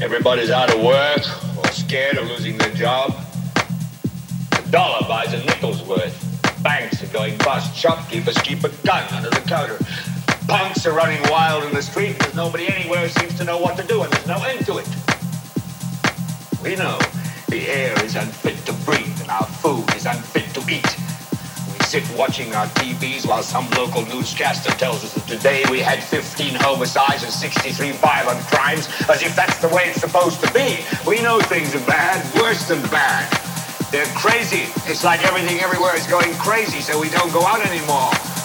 Everybody's out of work or scared of losing their job. A dollar buys a nickel's worth. Banks are going bust. Shopkeepers keep a gun under the counter. Punks are running wild in the street because nobody anywhere seems to know what to do and there's no end to it. We know the air is unfit to breathe and our food is unfit to eat. Sit watching our TVs while some local newscaster tells us that today we had 15 homicides and 63 violent crimes, as if that's the way it's supposed to be. We know things are bad, worse than bad. They're crazy. It's like everything everywhere is going crazy, so we don't go out anymore.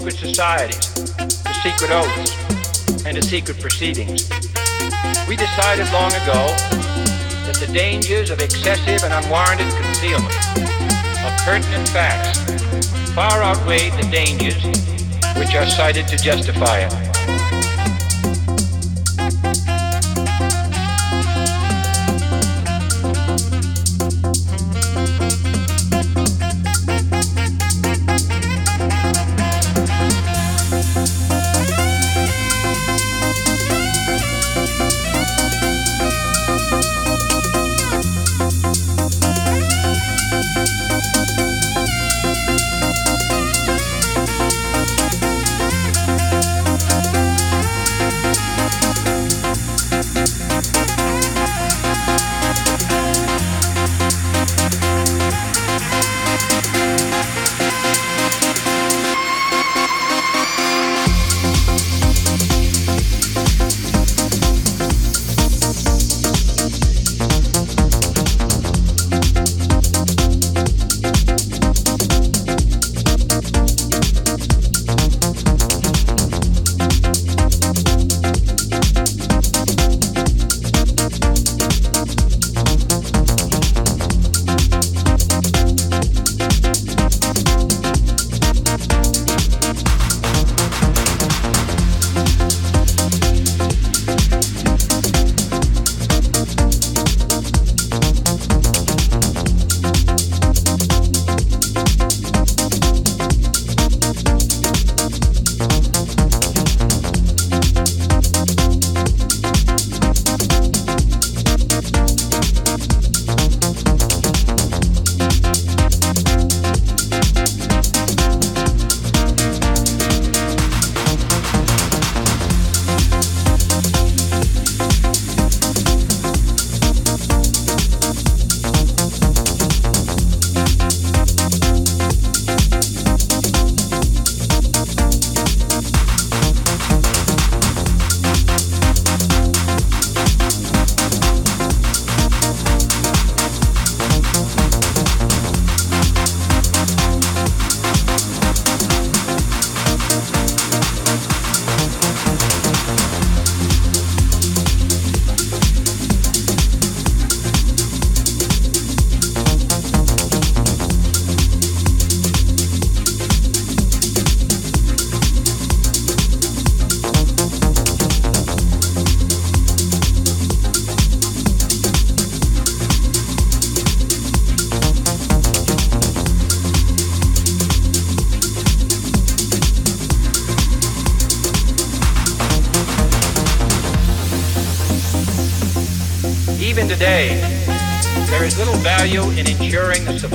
Secret societies, to secret oaths, and the secret proceedings. We decided long ago that the dangers of excessive and unwarranted concealment of pertinent facts far outweighed the dangers which are cited to justify it.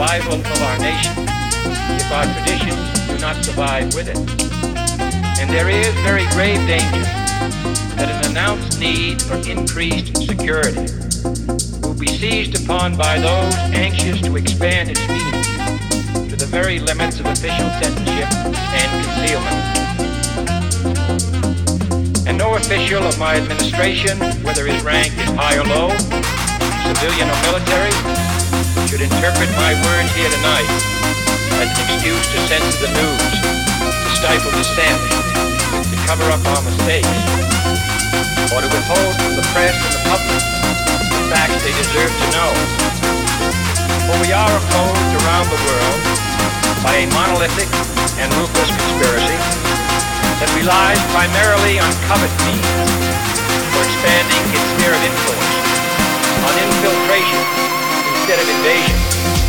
Survival of our nation if our traditions do not survive with it. And there is very grave danger that an announced need for increased security will be seized upon by those anxious to expand its meaning to the very limits of official censorship and concealment. And no official of my administration, whether his rank is high or low, civilian or military, should interpret my words here tonight as an excuse to censor the news, to stifle dissent, to cover up our mistakes, or to withhold from the press and the public the facts they deserve to know. For we are opposed around the world by a monolithic and ruthless conspiracy that relies primarily on covert means for expanding its sphere of influence, on infiltration instead of invasion.